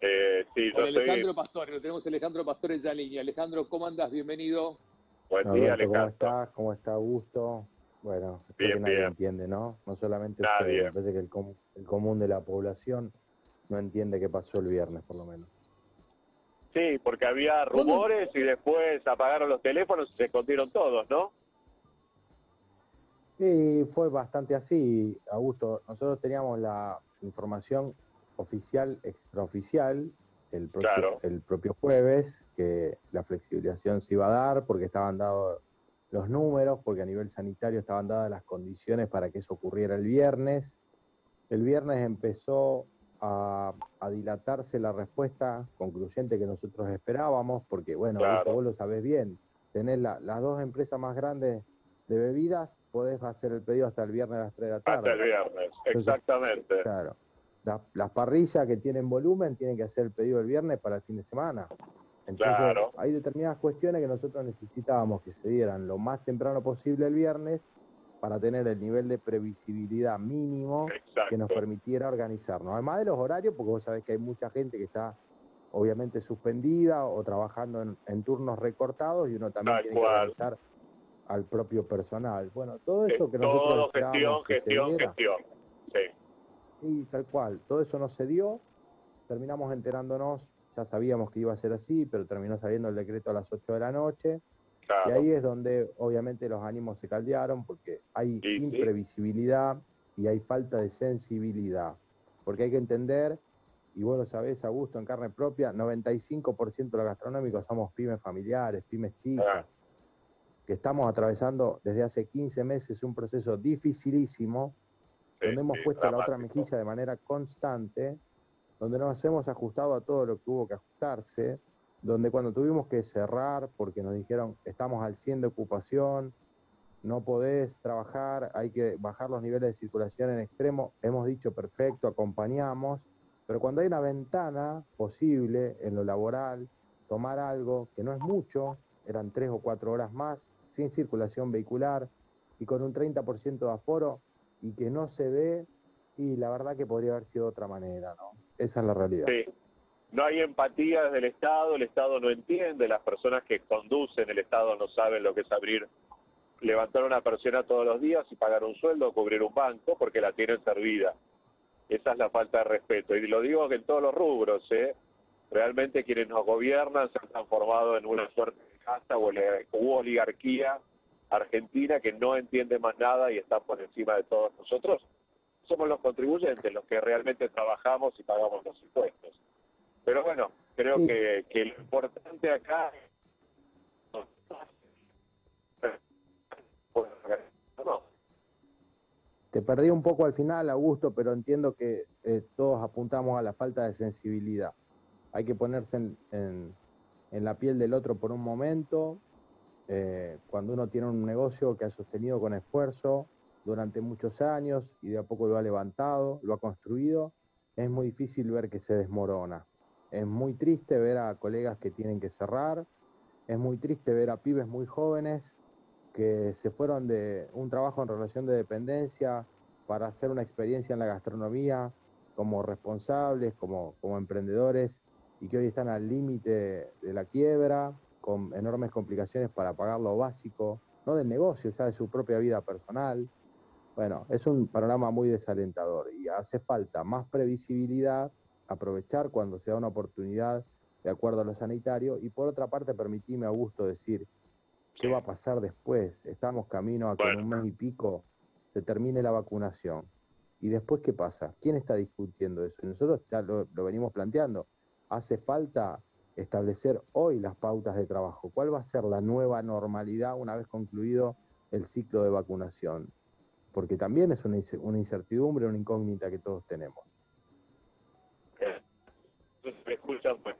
Eh, sí, yo Alejandro Pastore, lo tenemos Alejandro Pastore ya en línea. Alejandro, ¿cómo andas? Bienvenido. Buen día, Alejandro. ¿Cómo estás? ¿Cómo está Augusto? Bueno, bien, que nadie entiende, ¿no? No solamente nadie. me parece que el, el común de la población no entiende qué pasó el viernes, por lo menos. Sí, porque había rumores y después apagaron los teléfonos y se escondieron todos, ¿no? Sí, fue bastante así, Augusto. Nosotros teníamos la información oficial, extraoficial, el propio, el propio jueves, que la flexibilización se iba a dar porque estaban dados los números, porque a nivel sanitario estaban dadas las condiciones para que eso ocurriera el viernes. El viernes empezó a, dilatarse la respuesta concluyente que nosotros esperábamos, porque bueno, vos lo sabés bien, tenés las dos empresas más grandes de bebidas, podés hacer el pedido hasta el viernes a las 3 de la tarde. Hasta el viernes, exactamente. Claro. Las parrillas que tienen volumen tienen que hacer el pedido el viernes para el fin de semana. Entonces, claro. hay determinadas cuestiones que nosotros necesitábamos que se dieran lo más temprano posible el viernes para tener el nivel de previsibilidad mínimo que nos permitiera organizarnos. Además de los horarios, porque vos sabés que hay mucha gente que está obviamente suspendida o trabajando en, turnos recortados y uno también tiene que organizar al propio personal. Bueno, todo eso que nosotros todo gestión, gestión, gestión. Sí. tal cual. Todo eso no se dio. Terminamos enterándonos, ya sabíamos que iba a ser así, pero terminó saliendo el decreto a las 8 de la noche. Y ahí es donde obviamente los ánimos se caldearon porque hay imprevisibilidad y hay falta de sensibilidad. Porque hay que entender, y vos lo sabés, Augusto, en carne propia, 95% de los gastronómicos somos pymes familiares, pymes chicas que estamos atravesando desde hace 15 meses un proceso dificilísimo, donde hemos puesto la otra mejilla de manera constante, donde nos hemos ajustado a todo lo que hubo que ajustarse, donde cuando tuvimos que cerrar porque nos dijeron estamos al 100 de ocupación, no podés trabajar, hay que bajar los niveles de circulación en extremo, hemos dicho perfecto, acompañamos, pero cuando hay una ventana posible en lo laboral, tomar algo que no es mucho, eran tres o cuatro horas más, sin circulación vehicular y con un 30% de aforo y que no se dé, y la verdad que podría haber sido de otra manera, ¿no? Esa es la realidad. Sí. No hay empatía desde el Estado, el Estado no entiende, las personas que conducen el Estado no saben lo que es abrir, levantar una persona todos los días y pagar un sueldo o cubrir un banco porque la tienen servida. Esa es la falta de respeto. Y lo digo que en todos los rubros, ¿eh? Realmente quienes nos gobiernan se han transformado en una suerte hasta u oligarquía argentina que no entiende más nada y está por encima de todos nosotros. Somos los contribuyentes, los que realmente trabajamos y pagamos los impuestos. Pero bueno, creo que, que lo importante acá Te perdí un poco al final, Augusto, pero entiendo que eh, todos apuntamos a la falta de sensibilidad. Hay que ponerse en, en la piel del otro por un momento, eh, cuando uno tiene un negocio que ha sostenido con esfuerzo durante muchos años y de a poco lo ha levantado, lo ha construido, es muy difícil ver que se desmorona. Es muy triste ver a colegas que tienen que cerrar, es muy triste ver a pibes muy jóvenes que se fueron de un trabajo en relación de dependencia para hacer una experiencia en la gastronomía como responsables, como, como emprendedores y que hoy están al límite de la quiebra, con enormes complicaciones para pagar lo básico, no del negocio, ya de su propia vida personal. Bueno, es un panorama muy desalentador y hace falta más previsibilidad, aprovechar cuando se da una oportunidad de acuerdo a lo sanitario y por otra parte permitime a gusto decir qué va a pasar después. Estamos camino a que en un mes y pico se termine la vacunación. ¿Y después qué pasa? ¿Quién está discutiendo eso? Nosotros ya lo venimos planteando hace falta establecer hoy las pautas de trabajo. ¿Cuál va a ser la nueva normalidad una vez concluido el ciclo de vacunación? Porque también es una, incertidumbre, una incógnita que todos tenemos. Me escuchan, pues,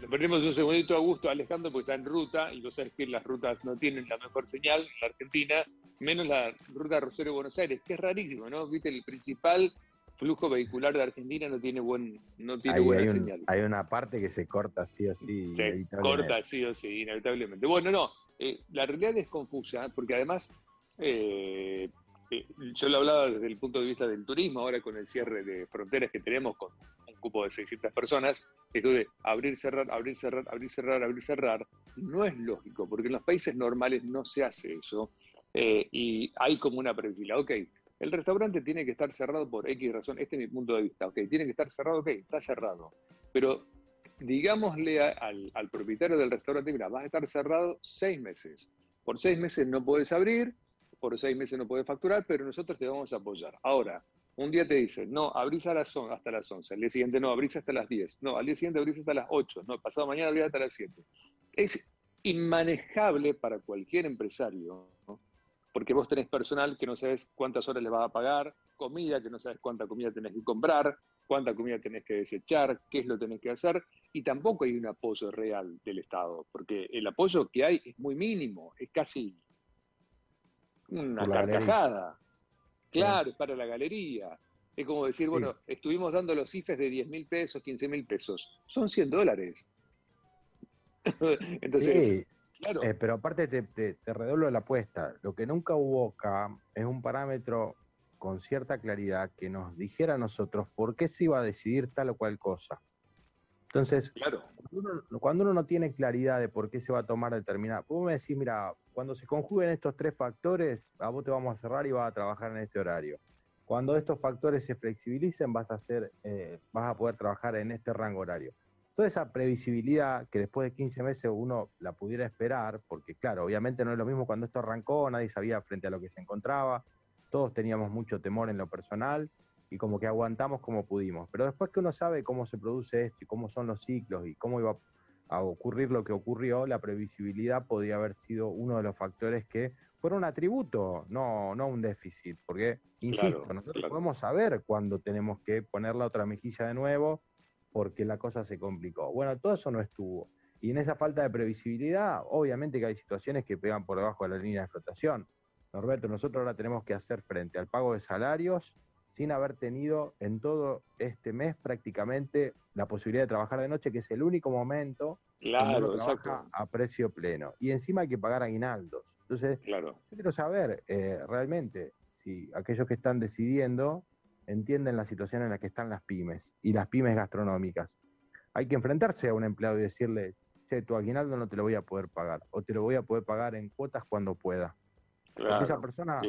Le perdemos un segundito a gusto Alejandro porque está en ruta y vos sabés que las rutas no tienen la mejor señal en la Argentina, menos la ruta Rosario-Buenos Aires, que es rarísimo, ¿no? Viste, el principal flujo vehicular de Argentina no tiene buen no tiene buena hay señal. Hay una parte que se corta sí o sí. Se corta sí o sí, inevitablemente. Bueno, no, eh, la realidad es confusa porque además eh, eh, yo lo hablaba desde el punto de vista del turismo, ahora con el cierre de fronteras que tenemos con un cupo de 600 personas, esto de abrir, cerrar, abrir, cerrar, abrir, cerrar, abrir, cerrar, no es lógico, porque en los países normales no se hace eso. Eh, y hay como una previsibilidad. Ok, el restaurante tiene que estar cerrado por X razón, este es mi punto de vista. Ok, tiene que estar cerrado, ok, está cerrado. Pero digámosle al, propietario del restaurante, mira, vas a estar cerrado seis meses. Por seis meses no puedes abrir, por seis meses no puedes facturar, pero nosotros te vamos a apoyar. Ahora, un día te dicen, no, abrís a las hasta las 11, al día siguiente no, abrís hasta las 10, no, al día siguiente abrís hasta las 8, no, pasado mañana abrís hasta las 7. Es inmanejable para cualquier empresario, porque vos tenés personal que no sabes cuántas horas le vas a pagar, comida que no sabes cuánta comida tenés que comprar, cuánta comida tenés que desechar, qué es lo que tenés que hacer, y tampoco hay un apoyo real del Estado, porque el apoyo que hay es muy mínimo, es casi una carcajada. Claro, es para la galería. Es como decir, bueno, estuvimos dando los IFES de 10 mil pesos, 15 mil pesos. Son 100 dólares. Entonces, claro. Eh, pero aparte te, te, redoblo la apuesta. Lo que nunca hubo acá es un parámetro con cierta claridad que nos dijera a nosotros por qué se iba a decidir tal o cual cosa. Entonces, claro. cuando, uno, no tiene claridad de por qué se va a tomar determinada, vos me decís, mira, cuando se conjuguen estos tres factores, a vos te vamos a cerrar y vas a trabajar en este horario. Cuando estos factores se flexibilicen, vas a hacer, eh, vas a poder trabajar en este rango horario. Toda esa previsibilidad que después de 15 meses uno la pudiera esperar, porque claro, obviamente no es lo mismo cuando esto arrancó, nadie sabía frente a lo que se encontraba, todos teníamos mucho temor en lo personal, y como que aguantamos como pudimos. Pero después que uno sabe cómo se produce esto y cómo son los ciclos y cómo iba a ocurrir lo que ocurrió, la previsibilidad podía haber sido uno de los factores que fueron un atributo, no, no un déficit, porque, insisto, nosotros podemos saber cuándo tenemos que poner la otra mejilla de nuevo porque la cosa se complicó. Bueno, todo eso no estuvo. Y en esa falta de previsibilidad, obviamente que hay situaciones que pegan por debajo de la línea de flotación. Norberto, nosotros ahora tenemos que hacer frente al pago de salarios sin haber tenido en todo este mes prácticamente la posibilidad de trabajar de noche, que es el único momento claro, trabaja a precio pleno. Y encima hay que pagar aguinaldos. Entonces, claro. yo quiero saber eh, realmente si aquellos que están decidiendo entienden la situación en la que están las pymes y las pymes gastronómicas. Hay que enfrentarse a un empleado y decirle, che, tu aguinaldo no te lo voy a poder pagar, o te lo voy a poder pagar en cuotas cuando pueda. Porque esa persona,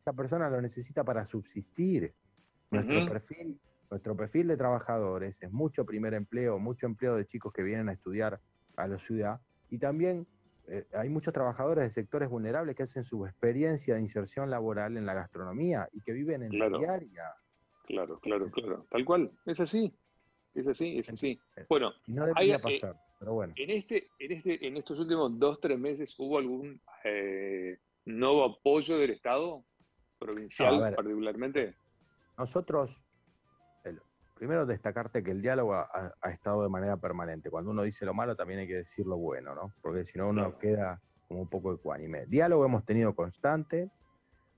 esa persona lo necesita para subsistir. Nuestro, perfil, nuestro perfil de trabajadores es mucho primer empleo, mucho empleo de chicos que vienen a estudiar a la ciudad y también eh, hay muchos trabajadores de sectores vulnerables que hacen su experiencia de inserción laboral en la gastronomía y que viven en la diaria. Claro, claro, claro. Tal cual, es así. Es así, es así. Bueno, no debería eh, pasar, pero bueno. En este, en este, en estos últimos dos, tres meses, ¿hubo algún eh, nuevo apoyo del Estado provincial particularmente? Nosotros, primero destacarte que el diálogo ha, estado de manera permanente. Cuando uno dice lo malo, también hay que decir lo bueno, ¿no? Porque si no, uno queda como un poco ecuánime. Diálogo hemos tenido constante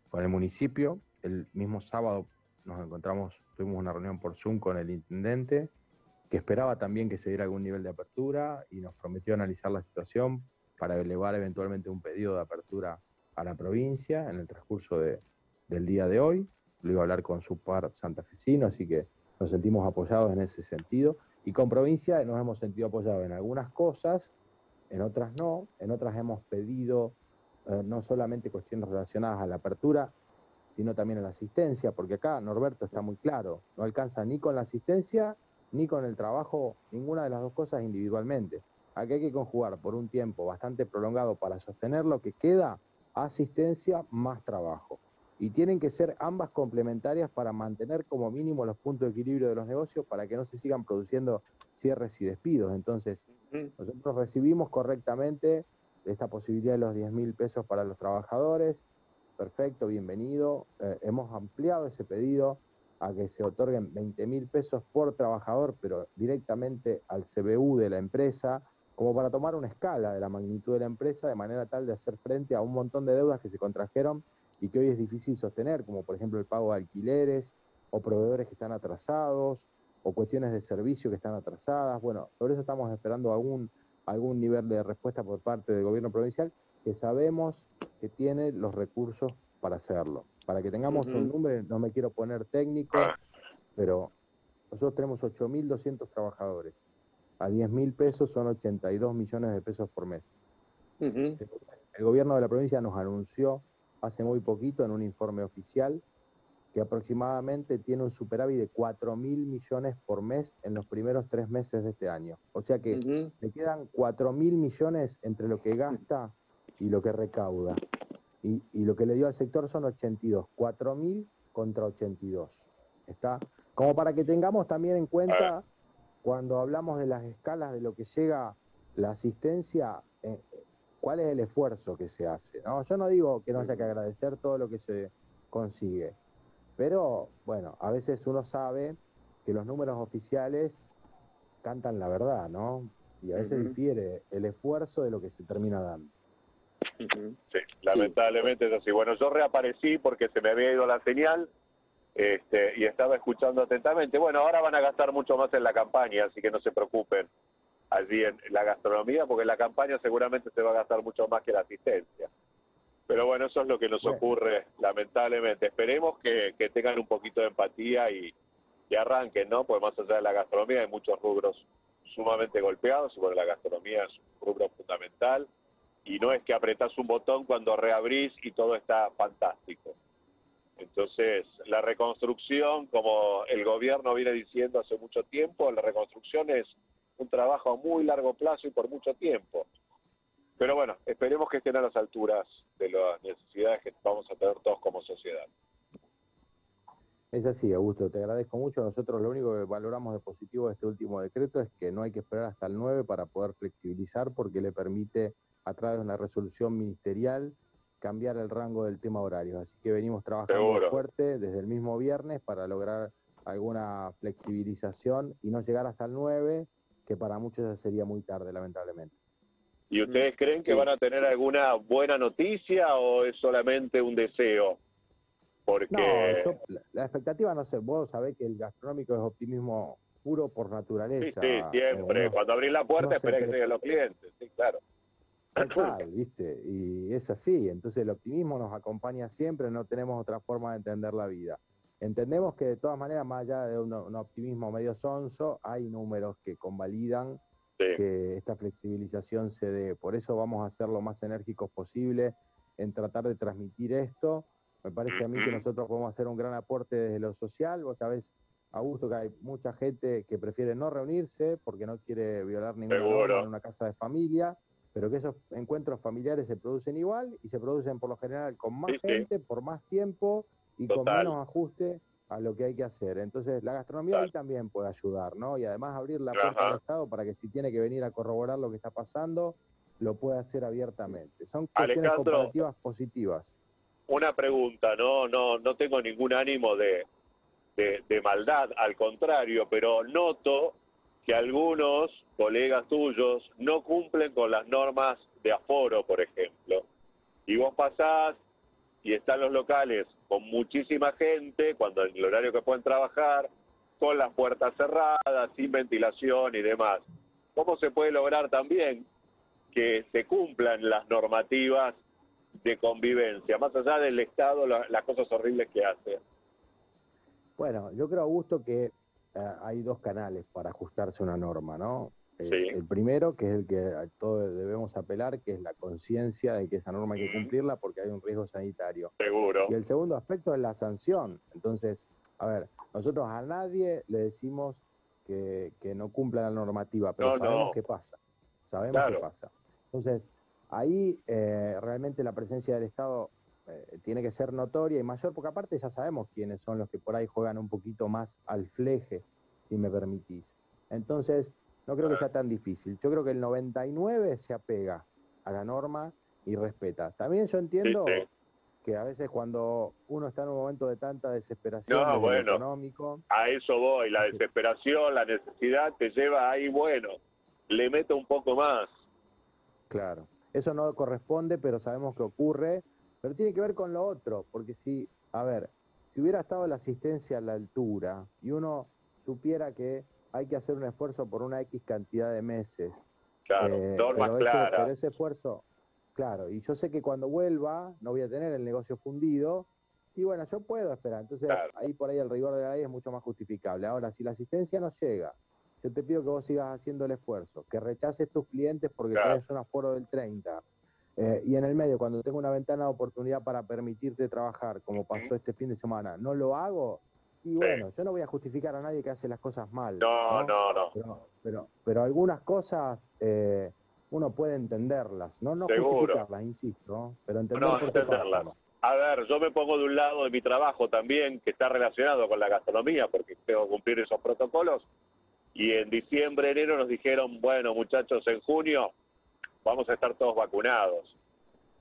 con el municipio. El mismo sábado nos encontramos, tuvimos una reunión por Zoom con el intendente, que esperaba también que se diera algún nivel de apertura y nos prometió analizar la situación para elevar eventualmente un pedido de apertura a la provincia en el transcurso del día de hoy lo iba a hablar con su par santafesino, así que nos sentimos apoyados en ese sentido. Y con provincia nos hemos sentido apoyados en algunas cosas, en otras no, en otras hemos pedido eh, no solamente cuestiones relacionadas a la apertura, sino también a la asistencia, porque acá Norberto está muy claro, no alcanza ni con la asistencia ni con el trabajo, ninguna de las dos cosas individualmente. Aquí hay que conjugar por un tiempo bastante prolongado para sostener lo que queda asistencia más trabajo y tienen que ser ambas complementarias para mantener como mínimo los puntos de equilibrio de los negocios para que no se sigan produciendo cierres y despidos. Entonces, nosotros recibimos correctamente esta posibilidad de los 10 mil pesos para los trabajadores. Perfecto, bienvenido. Eh, hemos ampliado ese pedido a que se otorguen 20 mil pesos por trabajador, pero directamente al CBU de la empresa, como para tomar una escala de la magnitud de la empresa, de manera tal de hacer frente a un montón de deudas que se contrajeron y que hoy es difícil sostener, como por ejemplo el pago de alquileres o proveedores que están atrasados o cuestiones de servicio que están atrasadas. Bueno, sobre eso estamos esperando algún, algún nivel de respuesta por parte del gobierno provincial que sabemos que tiene los recursos para hacerlo. Para que tengamos un número, no me quiero poner técnico, ah. pero nosotros tenemos 8.200 trabajadores. A 10 mil pesos son 82 millones de pesos por mes. El gobierno de la provincia nos anunció hace muy poquito en un informe oficial que aproximadamente tiene un superávit de 4 mil millones por mes en los primeros tres meses de este año. O sea que le quedan 4 mil millones entre lo que gasta y lo que recauda. Y, lo que le dio al sector son 82, 4 mil contra 82. ¿Está? Como para que tengamos también en cuenta, cuando hablamos de las escalas de lo que llega la asistencia, eh, cuál es el esfuerzo que se hace. ¿no? Yo no digo que no haya que agradecer todo lo que se consigue, pero bueno, a veces uno sabe que los números oficiales cantan la verdad, ¿no? Y a veces difiere el esfuerzo de lo que se termina dando. Sí, lamentablemente es así. Bueno, yo reaparecí porque se me había ido la señal este, y estaba escuchando atentamente. Bueno, ahora van a gastar mucho más en la campaña, así que no se preocupen allí en la gastronomía, porque en la campaña seguramente se va a gastar mucho más que la asistencia. Pero bueno, eso es lo que nos ocurre, lamentablemente. Esperemos que, tengan un poquito de empatía y, arranquen, ¿no? Porque más allá de la gastronomía hay muchos rubros sumamente golpeados, y bueno, la gastronomía es un rubro fundamental, y no es que apretás un botón cuando reabrís y todo está fantástico. Entonces, la reconstrucción, como el gobierno viene diciendo hace mucho tiempo, la reconstrucción es un trabajo a muy largo plazo y por mucho tiempo. Pero bueno, esperemos que estén a las alturas de las necesidades que vamos a tener todos como sociedad. Es así, Augusto, te agradezco mucho. Nosotros lo único que valoramos de positivo de este último decreto es que no hay que esperar hasta el 9 para poder flexibilizar porque le permite, a través de una resolución ministerial, cambiar el rango del tema horario. Así que venimos trabajando fuerte desde el mismo viernes para lograr alguna flexibilización y no llegar hasta el 9, que para muchos ya sería muy tarde, lamentablemente. ¿Y ustedes creen que van a tener alguna buena noticia o es solamente un deseo? Porque... la expectativa, no sé, vos sabés que el gastronómico es optimismo puro por naturaleza. Sí, sí siempre. Cuando abrís la puerta, no que lleguen los clientes, sí, claro. Total, ¿viste? Y es así. Entonces el optimismo nos acompaña siempre, no tenemos otra forma de entender la vida. Entendemos que de todas maneras, más allá de un, un optimismo medio sonso, hay números que convalidan que esta flexibilización se dé. Por eso vamos a ser lo más enérgicos posible en tratar de transmitir esto. Me parece a mí que nosotros podemos hacer un gran aporte desde lo social. Vos sabés, Augusto, que hay mucha gente que prefiere no reunirse porque no quiere violar ninguna norma en una casa de familia, pero que esos encuentros familiares se producen igual y se producen por lo general con más gente, por más tiempo y con menos ajuste a lo que hay que hacer. Entonces, la gastronomía ahí también puede ayudar, ¿no? Y además abrir la puerta al Estado para que si tiene que venir a corroborar lo que está pasando, lo pueda hacer abiertamente. Son cuestiones comparativas positivas. Una pregunta, no, no, no tengo ningún ánimo de, de, maldad, al contrario, pero noto que algunos colegas tuyos no cumplen con las normas de aforo, por ejemplo. Y vos pasás y están los locales con muchísima gente, cuando en el horario que pueden trabajar, con las puertas cerradas, sin ventilación y demás. ¿Cómo se puede lograr también que se cumplan las normativas de convivencia, más allá del Estado, las cosas horribles que hace? Bueno, yo creo, Augusto, que hay dos canales para ajustarse a una norma, ¿no? El primero, que es el que todos debemos apelar, que es la conciencia de que esa norma hay que cumplirla porque hay un riesgo sanitario. Seguro. Y el segundo aspecto es la sanción. Entonces, a ver, nosotros a nadie le decimos que, no cumpla la normativa, pero sabemos qué pasa. Sabemos qué pasa. Entonces, ahí eh, realmente la presencia del Estado eh, tiene que ser notoria y mayor, porque aparte ya sabemos quiénes son los que por ahí juegan un poquito más al fleje, si me permitís. Entonces, no creo que sea tan difícil. Yo creo que el 99 se apega a la norma y respeta. También yo entiendo que a veces cuando uno está en un momento de tanta desesperación económico... A eso voy, la desesperación, la necesidad te lleva ahí, bueno, le meto un poco más. Claro, eso no corresponde, pero sabemos que ocurre, pero tiene que ver con lo otro, porque si, a ver, si hubiera estado la asistencia a la altura y uno supiera que hay que hacer un esfuerzo por una X cantidad de meses. Claro, eh, normas pero claras. Ese, pero ese esfuerzo, Claro, y yo sé que cuando vuelva no voy a tener el negocio fundido y bueno, yo puedo esperar. Entonces Claro. ahí por ahí el rigor de la ley es mucho más justificable. Ahora, si la asistencia no llega, yo te pido que vos sigas haciendo el esfuerzo, que rechaces tus clientes porque Claro. un aforo del 30. Eh, y en el medio, cuando tengo una ventana de oportunidad para permitirte trabajar, como pasó este fin de semana, no lo hago. Y bueno, yo no voy a justificar a nadie que hace las cosas mal. No, no, no. Pero, pero, pero algunas cosas eh, uno puede entenderlas, no, no Seguro. justificarlas, insisto, pero entender No, por entenderlas. A ver, yo me pongo de un lado de mi trabajo también, que está relacionado con la gastronomía, porque tengo que cumplir esos protocolos. Y en diciembre, enero nos dijeron, bueno, muchachos, en junio vamos a estar todos vacunados.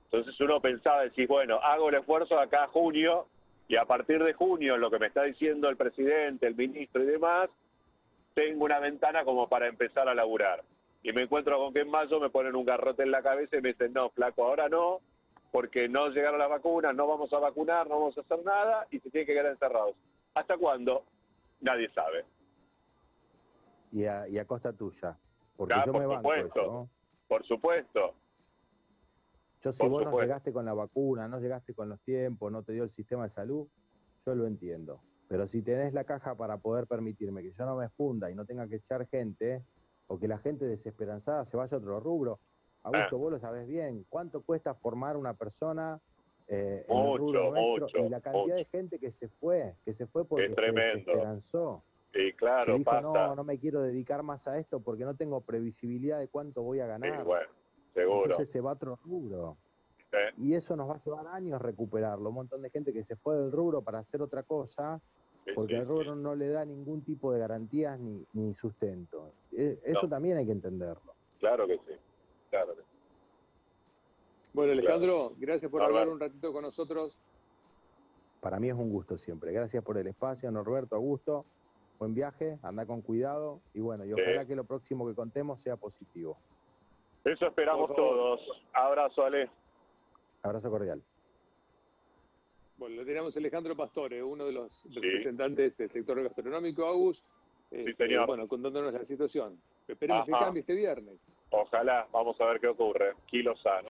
Entonces uno pensaba, decir, bueno, hago el esfuerzo acá a junio, y a partir de junio, lo que me está diciendo el presidente, el ministro y demás, tengo una ventana como para empezar a laburar. Y me encuentro con que en mayo me ponen un garrote en la cabeza y me dicen, no, flaco, ahora no, porque no llegaron las vacunas, no vamos a vacunar, no vamos a hacer nada y se tienen que quedar encerrados. ¿Hasta cuándo? Nadie sabe. Y a, y a costa tuya, porque Ah, yo por me banco supuesto. eso, ¿no? Por supuesto. Yo si Por vos no llegaste con la vacuna, no llegaste con los tiempos, no te dio el sistema de salud, yo lo entiendo. Pero si tenés la caja para poder permitirme que yo no me funda y no tenga que echar gente, o que la gente desesperanzada se vaya a otro rubro, Augusto, Ah. vos lo sabés bien, ¿cuánto cuesta formar una persona eh, en el Mucho, rubro nuestro? mucho, y la cantidad de gente que se fue, que se fue porque se desesperanzó. Y Que claro, dijo, pasa. no, no me quiero dedicar más a esto porque no tengo previsibilidad de cuánto voy a Sí, ganar. bueno, seguro. Entonces se va a otro rubro. ¿eh? Y eso nos va a llevar años recuperarlo. Un montón de gente que se fue del rubro para hacer otra cosa, Sí, porque sí, el sí. rubro no le da ningún tipo de garantías ni, ni sustento. E- Eso No. también hay que entenderlo. Claro que sí. Claro que sí. Bueno, Alejandro, gracias por hablar un ratito con nosotros. Para mí es un gusto siempre. Gracias por el espacio, Norberto, Augusto. Buen viaje, anda con cuidado y bueno, y Sí. ojalá que lo próximo que contemos sea positivo. Eso esperamos todos. Abrazo, Ale. Abrazo cordial. Bueno, lo tenemos Alejandro Pastore, uno de los representantes del sector gastronómico, Agus. Este, señor. Bueno, contándonos la situación. Esperemos que Ajá. cambie este viernes. Ojalá. Vamos a ver qué ocurre. Kilo sano.